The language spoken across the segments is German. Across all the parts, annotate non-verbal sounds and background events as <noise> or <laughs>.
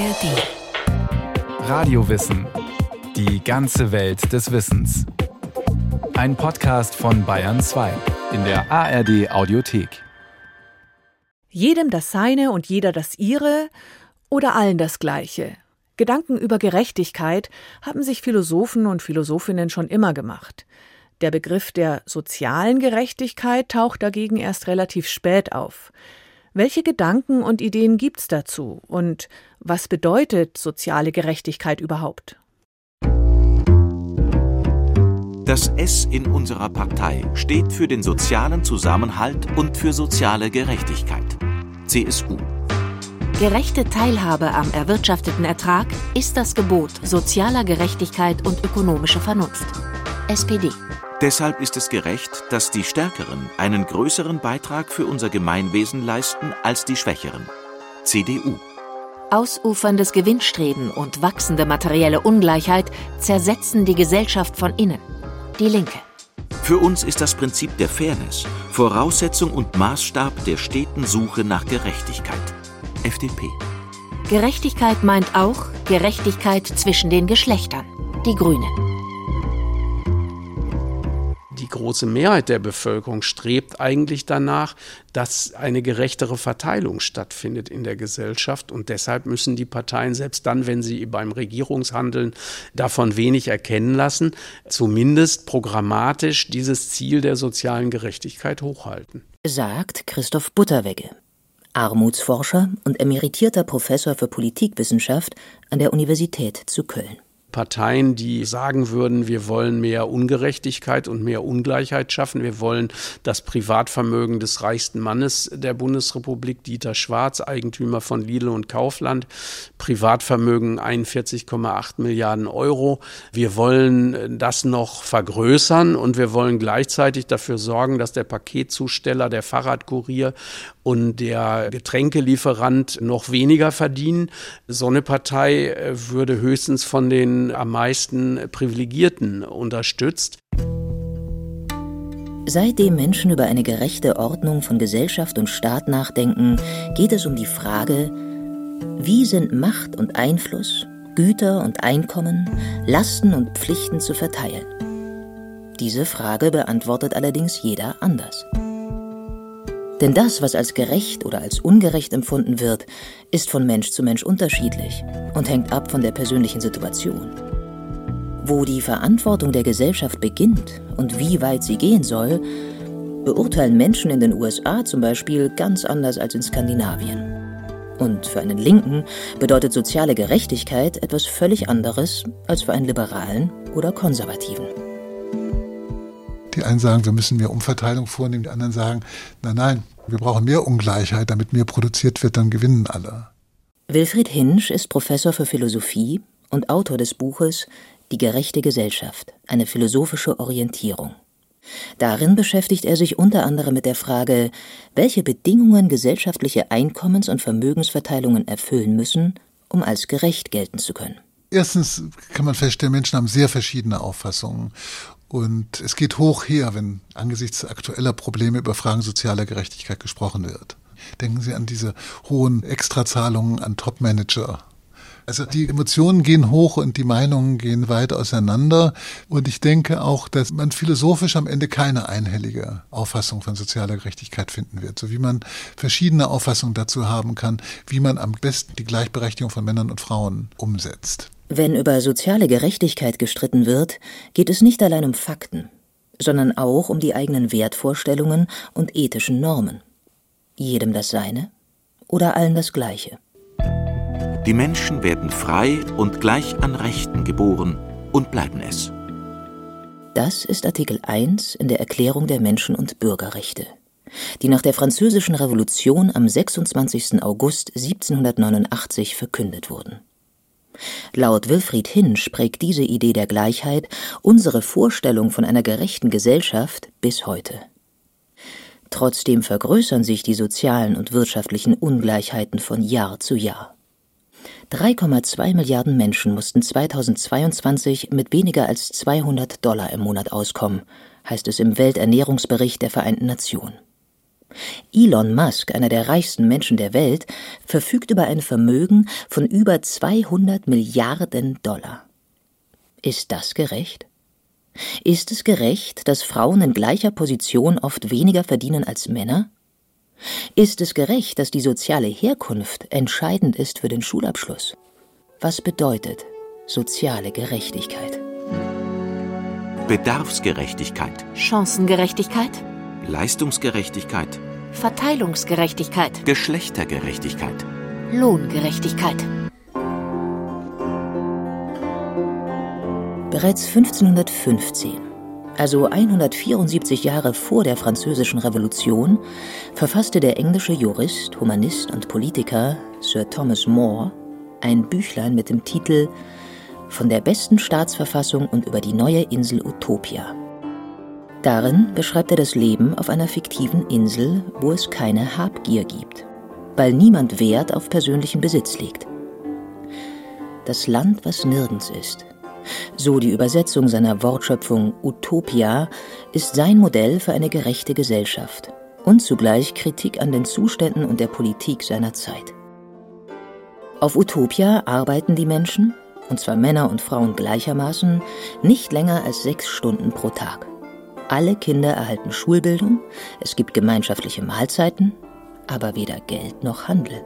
ARD. Radiowissen. Die ganze Welt des Wissens. Ein Podcast von Bayern 2 in der ARD Audiothek. Jedem das Seine und jeder das Ihre oder allen das Gleiche. Gedanken über Gerechtigkeit haben sich Philosophen und Philosophinnen schon immer gemacht. Der Begriff der sozialen Gerechtigkeit taucht dagegen erst relativ spät auf. Welche Gedanken und Ideen gibt's dazu und was bedeutet soziale Gerechtigkeit überhaupt? Das S in unserer Partei steht für den sozialen Zusammenhalt und für soziale Gerechtigkeit. CSU. Gerechte Teilhabe am erwirtschafteten Ertrag ist das Gebot sozialer Gerechtigkeit und ökonomischer Vernunft. SPD. Deshalb ist es gerecht, dass die Stärkeren einen größeren Beitrag für unser Gemeinwesen leisten als die Schwächeren. CDU. Ausuferndes Gewinnstreben und wachsende materielle Ungleichheit zersetzen die Gesellschaft von innen. Die Linke. Für uns ist das Prinzip der Fairness Voraussetzung und Maßstab der steten Suche nach Gerechtigkeit. FDP. Gerechtigkeit meint auch Gerechtigkeit zwischen den Geschlechtern. Die Grünen große Mehrheit der Bevölkerung strebt eigentlich danach, dass eine gerechtere Verteilung stattfindet in der Gesellschaft. Und deshalb müssen die Parteien, selbst dann, wenn sie beim Regierungshandeln davon wenig erkennen lassen, zumindest programmatisch dieses Ziel der sozialen Gerechtigkeit hochhalten. Sagt Christoph Butterwegge. Armutsforscher und emeritierter Professor für Politikwissenschaft an der Universität zu Köln. Parteien, die sagen würden, wir wollen mehr Ungerechtigkeit und mehr Ungleichheit schaffen. Wir wollen das Privatvermögen des reichsten Mannes der Bundesrepublik, Dieter Schwarz, Eigentümer von Lidl und Kaufland, Privatvermögen 41,8 Milliarden Euro. Wir wollen das noch vergrößern und wir wollen gleichzeitig dafür sorgen, dass der Paketzusteller, der Fahrradkurier und der Getränkelieferant noch weniger verdienen. So eine Partei äh, würde höchstens von den am meisten Privilegierten unterstützt. Seitdem Menschen über eine gerechte Ordnung von Gesellschaft und Staat nachdenken, geht es um die Frage, wie sind Macht und Einfluss, Güter und Einkommen, Lasten und Pflichten zu verteilen? Diese Frage beantwortet allerdings jeder anders. Denn das, was als gerecht oder als ungerecht empfunden wird, ist von Mensch zu Mensch unterschiedlich und hängt ab von der persönlichen Situation. Wo die Verantwortung der Gesellschaft beginnt und wie weit sie gehen soll, beurteilen Menschen in den USA zum Beispiel ganz anders als in Skandinavien. Und für einen Linken bedeutet soziale Gerechtigkeit etwas völlig anderes als für einen Liberalen oder Konservativen. Die einen sagen, wir müssen mehr Umverteilung vornehmen, die anderen sagen, nein, nein, wir brauchen mehr Ungleichheit, damit mehr produziert wird, dann gewinnen alle. Wilfried Hinsch ist Professor für Philosophie und Autor des Buches Die gerechte Gesellschaft, eine philosophische Orientierung. Darin beschäftigt er sich unter anderem mit der Frage, welche Bedingungen gesellschaftliche Einkommens- und Vermögensverteilungen erfüllen müssen, um als gerecht gelten zu können. Erstens kann man feststellen, Menschen haben sehr verschiedene Auffassungen. Und es geht hoch her, wenn angesichts aktueller Probleme über Fragen sozialer Gerechtigkeit gesprochen wird. Denken Sie an diese hohen Extrazahlungen an Topmanager. Also die Emotionen gehen hoch und die Meinungen gehen weit auseinander. Und ich denke auch, dass man philosophisch am Ende keine einhellige Auffassung von sozialer Gerechtigkeit finden wird. So wie man verschiedene Auffassungen dazu haben kann, wie man am besten die Gleichberechtigung von Männern und Frauen umsetzt. Wenn über soziale Gerechtigkeit gestritten wird, geht es nicht allein um Fakten, sondern auch um die eigenen Wertvorstellungen und ethischen Normen. Jedem das Seine oder allen das Gleiche. Die Menschen werden frei und gleich an Rechten geboren und bleiben es. Das ist Artikel 1 in der Erklärung der Menschen- und Bürgerrechte, die nach der Französischen Revolution am 26. August 1789 verkündet wurden. Laut Wilfried Hinsch prägt diese Idee der Gleichheit unsere Vorstellung von einer gerechten Gesellschaft bis heute. Trotzdem vergrößern sich die sozialen und wirtschaftlichen Ungleichheiten von Jahr zu Jahr. 3,2 Milliarden Menschen mussten 2022 mit weniger als 200 Dollar im Monat auskommen, heißt es im Welternährungsbericht der Vereinten Nationen. Elon Musk, einer der reichsten Menschen der Welt, verfügt über ein Vermögen von über 200 Milliarden Dollar. Ist das gerecht? Ist es gerecht, dass Frauen in gleicher Position oft weniger verdienen als Männer? Ist es gerecht, dass die soziale Herkunft entscheidend ist für den Schulabschluss? Was bedeutet soziale Gerechtigkeit? Bedarfsgerechtigkeit, Chancengerechtigkeit, Leistungsgerechtigkeit, Verteilungsgerechtigkeit, Geschlechtergerechtigkeit. Lohngerechtigkeit. Bereits 1515, also 174 Jahre vor der Französischen Revolution, verfasste der englische Jurist, Humanist und Politiker Sir Thomas More ein Büchlein mit dem Titel Von der besten Staatsverfassung und über die neue Insel Utopia. Darin beschreibt er das Leben auf einer fiktiven Insel, wo es keine Habgier gibt, weil niemand Wert auf persönlichen Besitz legt. Das Land, was nirgends ist. So die Übersetzung seiner Wortschöpfung Utopia ist sein Modell für eine gerechte Gesellschaft und zugleich Kritik an den Zuständen und der Politik seiner Zeit. Auf Utopia arbeiten die Menschen, und zwar Männer und Frauen gleichermaßen, nicht länger als sechs Stunden pro Tag. Alle Kinder erhalten Schulbildung, es gibt gemeinschaftliche Mahlzeiten, aber weder Geld noch Handel.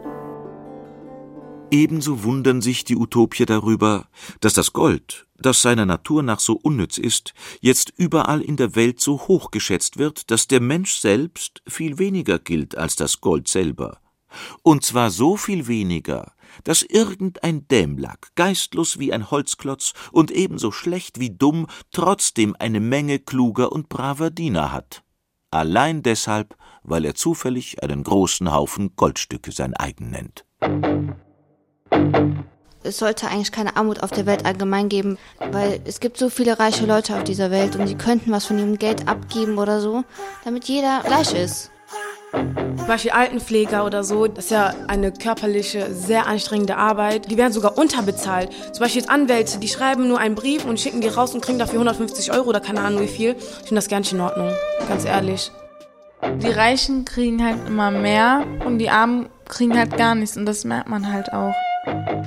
Ebenso wundern sich die Utopier darüber, dass das Gold, das seiner Natur nach so unnütz ist, jetzt überall in der Welt so hoch geschätzt wird, dass der Mensch selbst viel weniger gilt als das Gold selber. Und zwar so viel weniger, dass irgendein Dämlack, geistlos wie ein Holzklotz und ebenso schlecht wie dumm, trotzdem eine Menge kluger und braver Diener hat. Allein deshalb, weil er zufällig einen großen Haufen Goldstücke sein eigen nennt. Es sollte eigentlich keine Armut auf der Welt allgemein geben, weil es gibt so viele reiche Leute auf dieser Welt und die könnten was von ihrem Geld abgeben oder so, damit jeder gleich ist. Zum Beispiel Altenpfleger oder so, das ist ja eine körperliche, sehr anstrengende Arbeit. Die werden sogar unterbezahlt. Zum Beispiel jetzt Anwälte, die schreiben nur einen Brief und schicken die raus und kriegen dafür 150 Euro oder keine Ahnung wie viel. Ich finde das gar nicht in Ordnung, ganz ehrlich. Die Reichen kriegen halt immer mehr und die Armen kriegen halt gar nichts und das merkt man halt auch.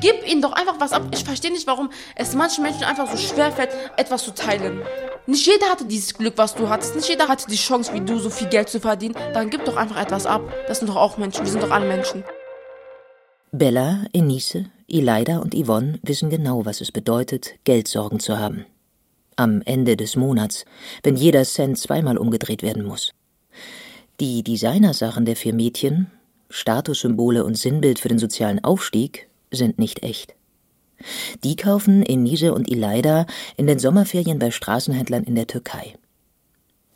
Gib ihnen doch einfach was ab. Ich verstehe nicht, warum es manchen Menschen einfach so schwer fällt, etwas zu teilen. Nicht jeder hatte dieses Glück, was du hattest. Nicht jeder hatte die Chance, wie du, so viel Geld zu verdienen. Dann gib doch einfach etwas ab. Das sind doch auch Menschen. Wir sind doch alle Menschen. Bella, Enise, Elida und Yvonne wissen genau, was es bedeutet, Geldsorgen zu haben. Am Ende des Monats, wenn jeder Cent zweimal umgedreht werden muss. Die Designersachen der vier Mädchen, Statussymbole und Sinnbild für den sozialen Aufstieg, sind nicht echt. Die kaufen Enise und Elida in den Sommerferien bei Straßenhändlern in der Türkei.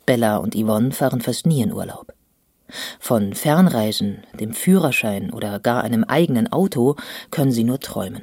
Bella und Yvonne fahren fast nie in Urlaub. Von Fernreisen, dem Führerschein oder gar einem eigenen Auto können sie nur träumen.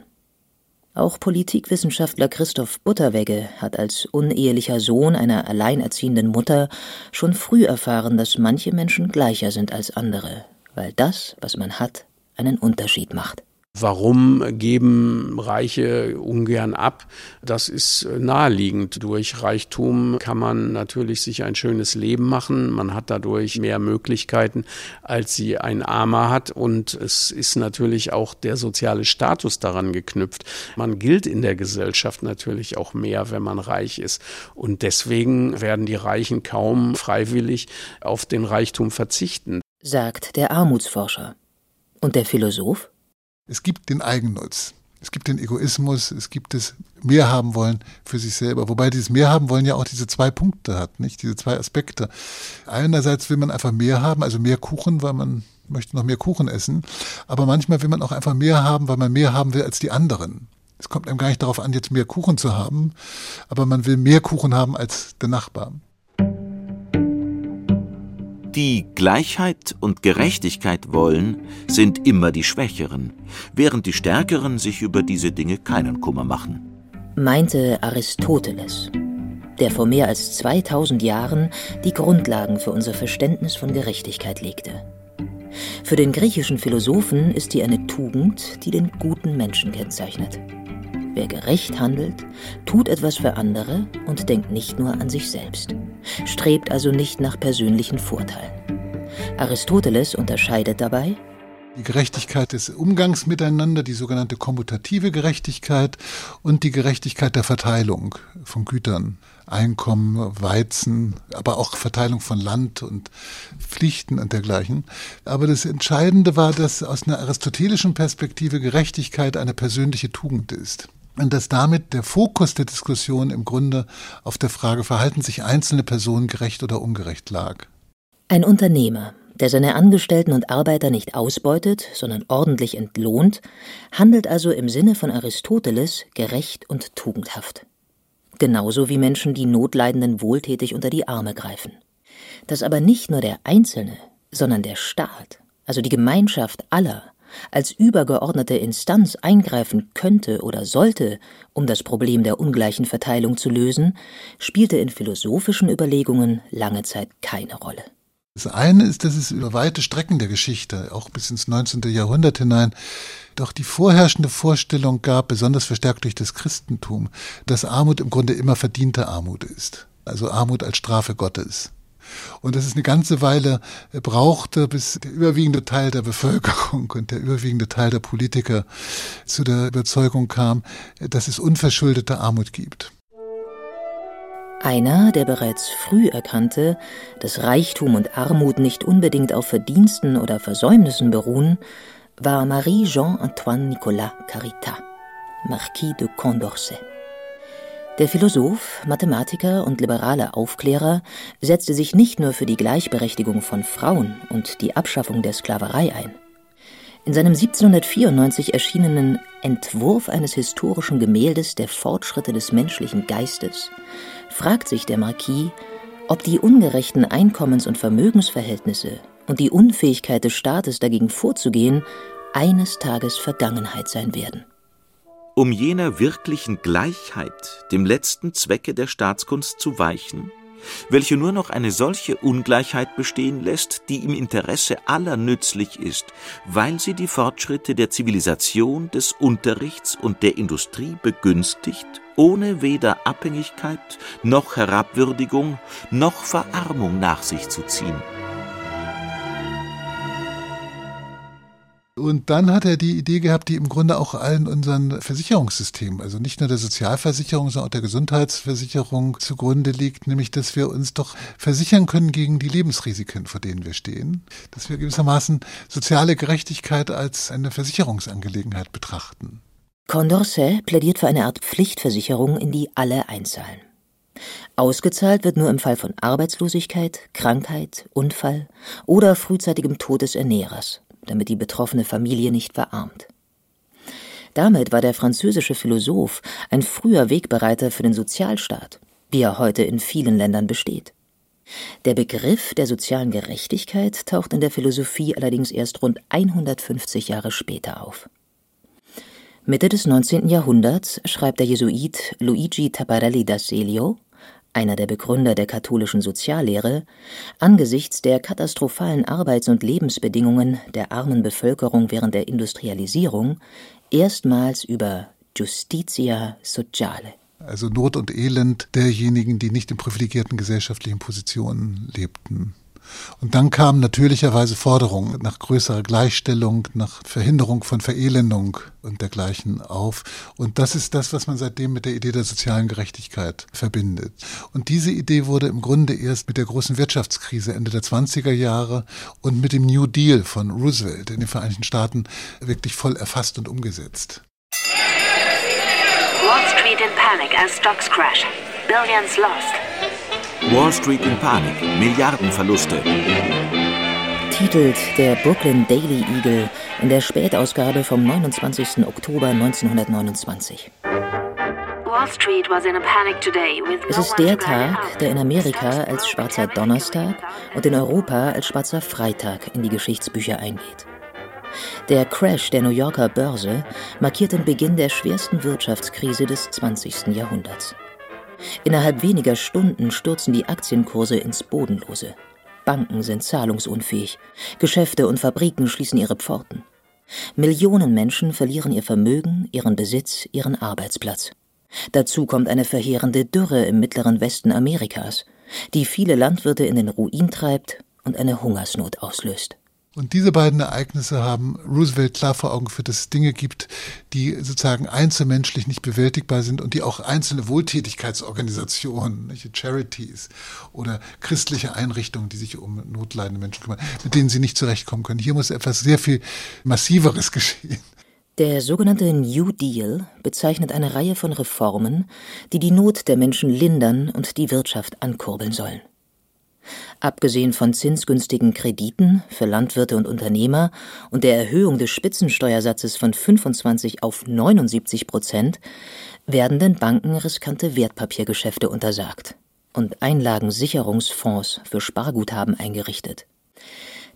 Auch Politikwissenschaftler Christoph Butterwegge hat als unehelicher Sohn einer alleinerziehenden Mutter schon früh erfahren, dass manche Menschen gleicher sind als andere, weil das, was man hat, einen Unterschied macht. Warum geben Reiche ungern ab? Das ist naheliegend. Durch Reichtum kann man natürlich sich ein schönes Leben machen. Man hat dadurch mehr Möglichkeiten, als sie ein Armer hat. Und es ist natürlich auch der soziale Status daran geknüpft. Man gilt in der Gesellschaft natürlich auch mehr, wenn man reich ist. Und deswegen werden die Reichen kaum freiwillig auf den Reichtum verzichten. Sagt der Armutsforscher. Und der Philosoph? Es gibt den Eigennutz. Es gibt den Egoismus, es gibt das Mehr haben wollen für sich selber. Wobei dieses Mehr haben wollen ja auch diese zwei Punkte hat, nicht? Diese zwei Aspekte. Einerseits will man einfach mehr haben, also mehr Kuchen, weil man möchte noch mehr Kuchen essen. Aber manchmal will man auch einfach mehr haben, weil man mehr haben will als die anderen. Es kommt einem gar nicht darauf an, jetzt mehr Kuchen zu haben, aber man will mehr Kuchen haben als der Nachbar. Die Gleichheit und Gerechtigkeit wollen, sind immer die Schwächeren, während die Stärkeren sich über diese Dinge keinen Kummer machen. Meinte Aristoteles, der vor mehr als 2000 Jahren die Grundlagen für unser Verständnis von Gerechtigkeit legte. Für den griechischen Philosophen ist sie eine Tugend, die den guten Menschen kennzeichnet. Wer gerecht handelt, tut etwas für andere und denkt nicht nur an sich selbst, strebt also nicht nach persönlichen Vorteilen. Aristoteles unterscheidet dabei die Gerechtigkeit des Umgangs miteinander, die sogenannte kommutative Gerechtigkeit und die Gerechtigkeit der Verteilung von Gütern, Einkommen, Weizen, aber auch Verteilung von Land und Pflichten und dergleichen. Aber das Entscheidende war, dass aus einer aristotelischen Perspektive Gerechtigkeit eine persönliche Tugend ist. Und dass damit der Fokus der Diskussion im Grunde auf der Frage, verhalten sich einzelne Personen gerecht oder ungerecht lag. Ein Unternehmer, der seine Angestellten und Arbeiter nicht ausbeutet, sondern ordentlich entlohnt, handelt also im Sinne von Aristoteles gerecht und tugendhaft. Genauso wie Menschen, die Notleidenden wohltätig unter die Arme greifen. Dass aber nicht nur der Einzelne, sondern der Staat, also die Gemeinschaft aller, als übergeordnete Instanz eingreifen könnte oder sollte, um das Problem der ungleichen Verteilung zu lösen, spielte in philosophischen Überlegungen lange Zeit keine Rolle. Das eine ist, dass es über weite Strecken der Geschichte, auch bis ins 19. Jahrhundert hinein, doch die vorherrschende Vorstellung gab, besonders verstärkt durch das Christentum, dass Armut im Grunde immer verdiente Armut ist. Also Armut als Strafe Gottes. Und dass es eine ganze Weile brauchte, bis der überwiegende Teil der Bevölkerung und der überwiegende Teil der Politiker zu der Überzeugung kam, dass es unverschuldete Armut gibt. Einer, der bereits früh erkannte, dass Reichtum und Armut nicht unbedingt auf Verdiensten oder Versäumnissen beruhen, war Marie-Jean-Antoine Nicolas Caritat, Marquis de Condorcet. Der Philosoph, Mathematiker und liberale Aufklärer setzte sich nicht nur für die Gleichberechtigung von Frauen und die Abschaffung der Sklaverei ein. In seinem 1794 erschienenen Entwurf eines historischen Gemäldes der Fortschritte des menschlichen Geistes fragt sich der Marquis, ob die ungerechten Einkommens- und Vermögensverhältnisse und die Unfähigkeit des Staates dagegen vorzugehen eines Tages Vergangenheit sein werden. Um jener wirklichen Gleichheit, dem letzten Zwecke der Staatskunst zu weichen, welche nur noch eine solche Ungleichheit bestehen lässt, die im Interesse aller nützlich ist, weil sie die Fortschritte der Zivilisation, des Unterrichts und der Industrie begünstigt, ohne weder Abhängigkeit noch Herabwürdigung noch Verarmung nach sich zu ziehen. Und dann hat er die Idee gehabt, die im Grunde auch allen unseren Versicherungssystemen, also nicht nur der Sozialversicherung, sondern auch der Gesundheitsversicherung zugrunde liegt, nämlich, dass wir uns doch versichern können gegen die Lebensrisiken, vor denen wir stehen, dass wir gewissermaßen soziale Gerechtigkeit als eine Versicherungsangelegenheit betrachten. Condorcet plädiert für eine Art Pflichtversicherung, in die alle einzahlen. Ausgezahlt wird nur im Fall von Arbeitslosigkeit, Krankheit, Unfall oder frühzeitigem Tod des Ernährers damit die betroffene Familie nicht verarmt. Damit war der französische Philosoph ein früher Wegbereiter für den Sozialstaat, wie er heute in vielen Ländern besteht. Der Begriff der sozialen Gerechtigkeit taucht in der Philosophie allerdings erst rund 150 Jahre später auf. Mitte des 19. Jahrhunderts schreibt der Jesuit Luigi Taparelli da Celio einer der Begründer der katholischen Soziallehre, angesichts der katastrophalen Arbeits- und Lebensbedingungen der armen Bevölkerung während der Industrialisierung erstmals über Justitia Sociale. Also Not und Elend derjenigen, die nicht in privilegierten gesellschaftlichen Positionen lebten. Und dann kamen natürlicherweise Forderungen nach größerer Gleichstellung, nach Verhinderung von Verelendung und dergleichen auf. Und das ist das, was man seitdem mit der Idee der sozialen Gerechtigkeit verbindet. Und diese Idee wurde im Grunde erst mit der großen Wirtschaftskrise Ende der 20er Jahre und mit dem New Deal von Roosevelt in den Vereinigten Staaten wirklich voll erfasst und umgesetzt. Wall Street in panic as stocks crash. Billions lost. Wall Street in Panik, Milliardenverluste. Titelt der Brooklyn Daily Eagle in der Spätausgabe vom 29. Oktober 1929. Es ist der Tag, der in Amerika als schwarzer Donnerstag und in Europa als schwarzer Freitag in die Geschichtsbücher eingeht. Der Crash der New Yorker Börse markiert den Beginn der schwersten Wirtschaftskrise des 20. Jahrhunderts. Innerhalb weniger Stunden stürzen die Aktienkurse ins Bodenlose. Banken sind zahlungsunfähig. Geschäfte und Fabriken schließen ihre Pforten. Millionen Menschen verlieren ihr Vermögen, ihren Besitz, ihren Arbeitsplatz. Dazu kommt eine verheerende Dürre im mittleren Westen Amerikas, die viele Landwirte in den Ruin treibt und eine Hungersnot auslöst. Und diese beiden Ereignisse haben Roosevelt klar vor Augen geführt, dass es Dinge gibt, die sozusagen einzelmenschlich nicht bewältigbar sind und die auch einzelne Wohltätigkeitsorganisationen, Charities oder christliche Einrichtungen, die sich um notleidende Menschen kümmern, mit denen sie nicht zurechtkommen können. Hier muss etwas sehr viel massiveres <laughs> geschehen. Der sogenannte New Deal bezeichnet eine Reihe von Reformen, die die Not der Menschen lindern und die Wirtschaft ankurbeln sollen. Abgesehen von zinsgünstigen Krediten für Landwirte und Unternehmer und der Erhöhung des Spitzensteuersatzes von 25 auf 79 Prozent werden den Banken riskante Wertpapiergeschäfte untersagt und Einlagensicherungsfonds für Sparguthaben eingerichtet.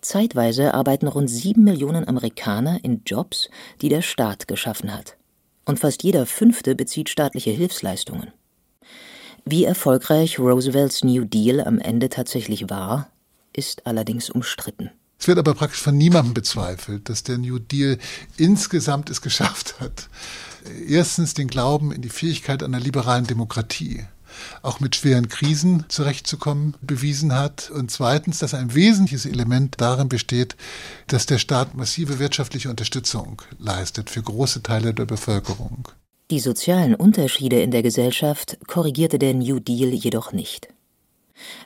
Zeitweise arbeiten rund sieben Millionen Amerikaner in Jobs, die der Staat geschaffen hat. Und fast jeder Fünfte bezieht staatliche Hilfsleistungen. Wie erfolgreich Roosevelts New Deal am Ende tatsächlich war, ist allerdings umstritten. Es wird aber praktisch von niemandem bezweifelt, dass der New Deal insgesamt es geschafft hat. Erstens den Glauben in die Fähigkeit einer liberalen Demokratie auch mit schweren Krisen zurechtzukommen, bewiesen hat. Und zweitens, dass ein wesentliches Element darin besteht, dass der Staat massive wirtschaftliche Unterstützung leistet für große Teile der Bevölkerung. Die sozialen Unterschiede in der Gesellschaft korrigierte der New Deal jedoch nicht.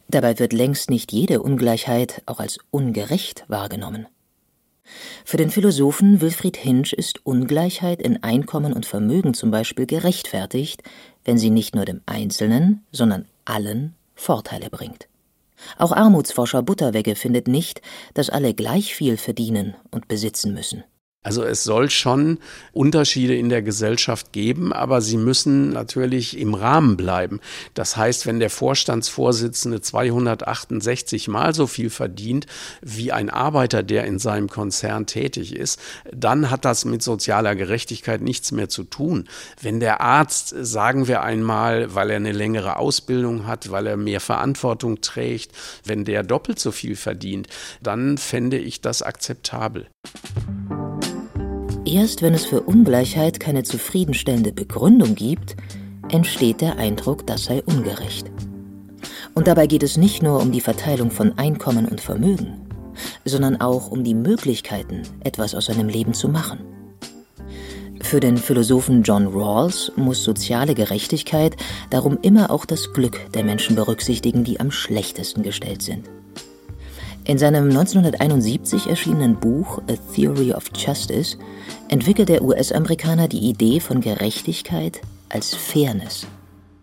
Dabei wird längst nicht jede Ungleichheit auch als ungerecht wahrgenommen. Für den Philosophen Wilfried Hinsch ist Ungleichheit in Einkommen und Vermögen zum Beispiel gerechtfertigt, wenn sie nicht nur dem Einzelnen, sondern allen Vorteile bringt. Auch Armutsforscher Butterwegge findet nicht, dass alle gleich viel verdienen und besitzen müssen. Also es soll schon Unterschiede in der Gesellschaft geben, aber sie müssen natürlich im Rahmen bleiben. Das heißt, wenn der Vorstandsvorsitzende 268 mal so viel verdient wie ein Arbeiter, der in seinem Konzern tätig ist, dann hat das mit sozialer Gerechtigkeit nichts mehr zu tun. Wenn der Arzt, sagen wir einmal, weil er eine längere Ausbildung hat, weil er mehr Verantwortung trägt, wenn der doppelt so viel verdient, dann fände ich das akzeptabel. Erst wenn es für Ungleichheit keine zufriedenstellende Begründung gibt, entsteht der Eindruck, das sei ungerecht. Und dabei geht es nicht nur um die Verteilung von Einkommen und Vermögen, sondern auch um die Möglichkeiten, etwas aus seinem Leben zu machen. Für den Philosophen John Rawls muss soziale Gerechtigkeit darum immer auch das Glück der Menschen berücksichtigen, die am schlechtesten gestellt sind. In seinem 1971 erschienenen Buch A Theory of Justice entwickelt der US-Amerikaner die Idee von Gerechtigkeit als Fairness.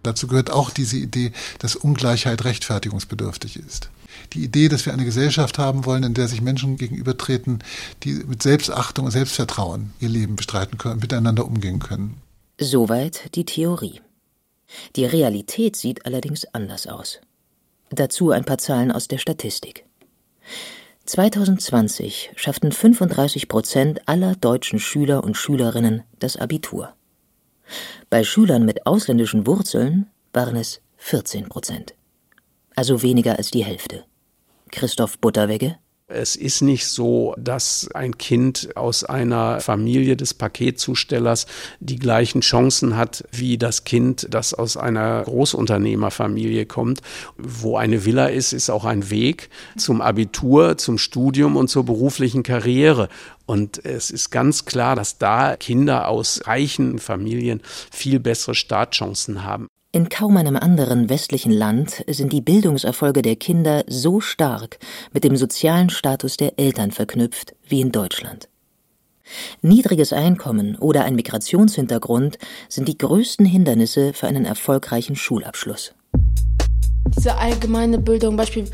Dazu gehört auch diese Idee, dass Ungleichheit rechtfertigungsbedürftig ist. Die Idee, dass wir eine Gesellschaft haben wollen, in der sich Menschen gegenübertreten, die mit Selbstachtung und Selbstvertrauen ihr Leben bestreiten können, miteinander umgehen können. Soweit die Theorie. Die Realität sieht allerdings anders aus. Dazu ein paar Zahlen aus der Statistik. 2020 schafften 35 Prozent aller deutschen Schüler und Schülerinnen das Abitur. Bei Schülern mit ausländischen Wurzeln waren es 14 Prozent. Also weniger als die Hälfte. Christoph Butterwegge es ist nicht so, dass ein Kind aus einer Familie des Paketzustellers die gleichen Chancen hat wie das Kind, das aus einer Großunternehmerfamilie kommt. Wo eine Villa ist, ist auch ein Weg zum Abitur, zum Studium und zur beruflichen Karriere. Und es ist ganz klar, dass da Kinder aus reichen Familien viel bessere Startchancen haben. In kaum einem anderen westlichen Land sind die Bildungserfolge der Kinder so stark mit dem sozialen Status der Eltern verknüpft wie in Deutschland. Niedriges Einkommen oder ein Migrationshintergrund sind die größten Hindernisse für einen erfolgreichen Schulabschluss diese allgemeine Bildung, Beispiel,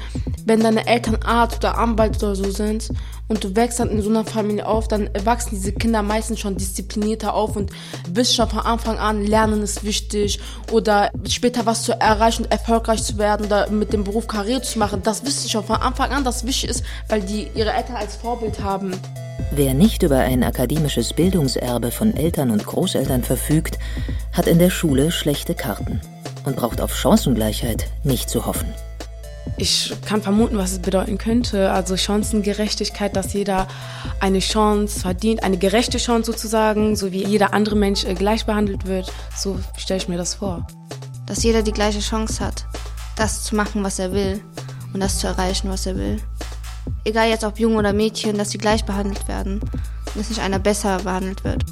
wenn deine Eltern Arzt oder Anwalt oder so sind und du wächst dann in so einer Familie auf, dann wachsen diese Kinder meistens schon disziplinierter auf und wissen schon von Anfang an, Lernen ist wichtig oder später was zu erreichen und erfolgreich zu werden oder mit dem Beruf Karriere zu machen. Das wissen schon von Anfang an, dass wichtig ist, weil die ihre Eltern als Vorbild haben. Wer nicht über ein akademisches Bildungserbe von Eltern und Großeltern verfügt, hat in der Schule schlechte Karten und braucht auf Chancengleichheit nicht zu hoffen. Ich kann vermuten, was es bedeuten könnte. Also Chancengerechtigkeit, dass jeder eine Chance verdient, eine gerechte Chance sozusagen, so wie jeder andere Mensch äh, gleich behandelt wird. So stelle ich mir das vor. Dass jeder die gleiche Chance hat, das zu machen, was er will und das zu erreichen, was er will. Egal jetzt ob Jungen oder Mädchen, dass sie gleich behandelt werden. Dass nicht einer besser behandelt wird.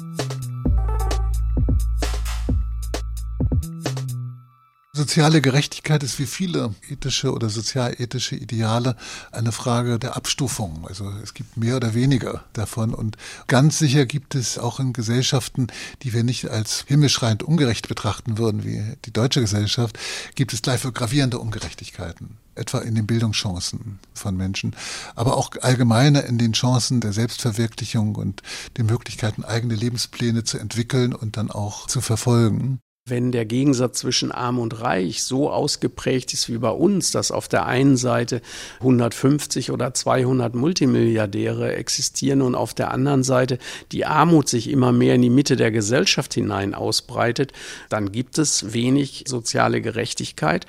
Soziale Gerechtigkeit ist wie viele ethische oder sozialethische Ideale eine Frage der Abstufung. Also es gibt mehr oder weniger davon und ganz sicher gibt es auch in Gesellschaften, die wir nicht als himmelschreiend ungerecht betrachten würden, wie die deutsche Gesellschaft, gibt es gleich gravierende Ungerechtigkeiten etwa in den Bildungschancen von Menschen, aber auch allgemeiner in den Chancen der Selbstverwirklichung und den Möglichkeiten, eigene Lebenspläne zu entwickeln und dann auch zu verfolgen wenn der Gegensatz zwischen arm und reich so ausgeprägt ist wie bei uns, dass auf der einen Seite 150 oder 200 Multimilliardäre existieren und auf der anderen Seite die Armut sich immer mehr in die Mitte der Gesellschaft hinein ausbreitet, dann gibt es wenig soziale Gerechtigkeit.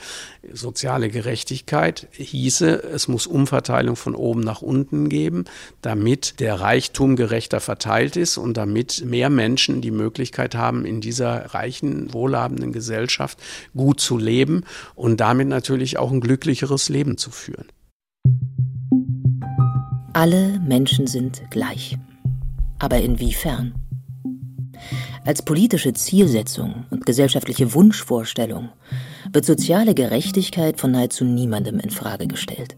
Soziale Gerechtigkeit hieße, es muss Umverteilung von oben nach unten geben, damit der Reichtum gerechter verteilt ist und damit mehr Menschen die Möglichkeit haben, in dieser reichen, wohlhabenden Gesellschaft gut zu leben und damit natürlich auch ein glücklicheres Leben zu führen. Alle Menschen sind gleich. Aber inwiefern? Als politische Zielsetzung und gesellschaftliche Wunschvorstellung wird soziale Gerechtigkeit von nahezu niemandem in Frage gestellt.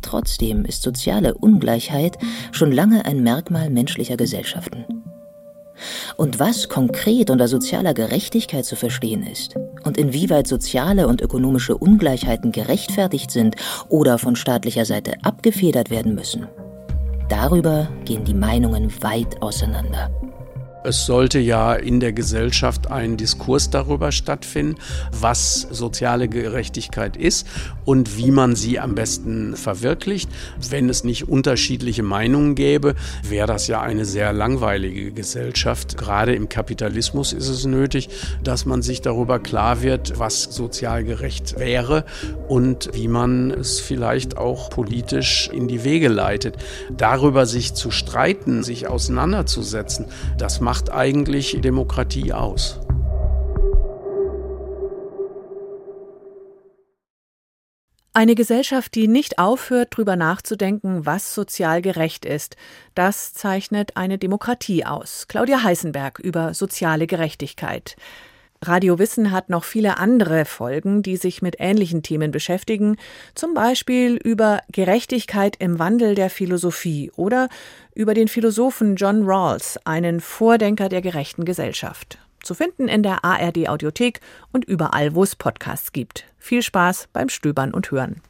Trotzdem ist soziale Ungleichheit schon lange ein Merkmal menschlicher Gesellschaften. Und was konkret unter sozialer Gerechtigkeit zu verstehen ist und inwieweit soziale und ökonomische Ungleichheiten gerechtfertigt sind oder von staatlicher Seite abgefedert werden müssen, darüber gehen die Meinungen weit auseinander. Es sollte ja in der Gesellschaft ein Diskurs darüber stattfinden, was soziale Gerechtigkeit ist und wie man sie am besten verwirklicht. Wenn es nicht unterschiedliche Meinungen gäbe, wäre das ja eine sehr langweilige Gesellschaft. Gerade im Kapitalismus ist es nötig, dass man sich darüber klar wird, was sozial gerecht wäre und wie man es vielleicht auch politisch in die Wege leitet. Darüber sich zu streiten, sich auseinanderzusetzen, das macht macht eigentlich Demokratie aus? Eine Gesellschaft, die nicht aufhört, darüber nachzudenken, was sozial gerecht ist, das zeichnet eine Demokratie aus. Claudia Heißenberg über soziale Gerechtigkeit. Radio Wissen hat noch viele andere Folgen, die sich mit ähnlichen Themen beschäftigen, zum Beispiel über Gerechtigkeit im Wandel der Philosophie oder über den Philosophen John Rawls, einen Vordenker der gerechten Gesellschaft. Zu finden in der ARD Audiothek und überall, wo es Podcasts gibt. Viel Spaß beim Stöbern und Hören.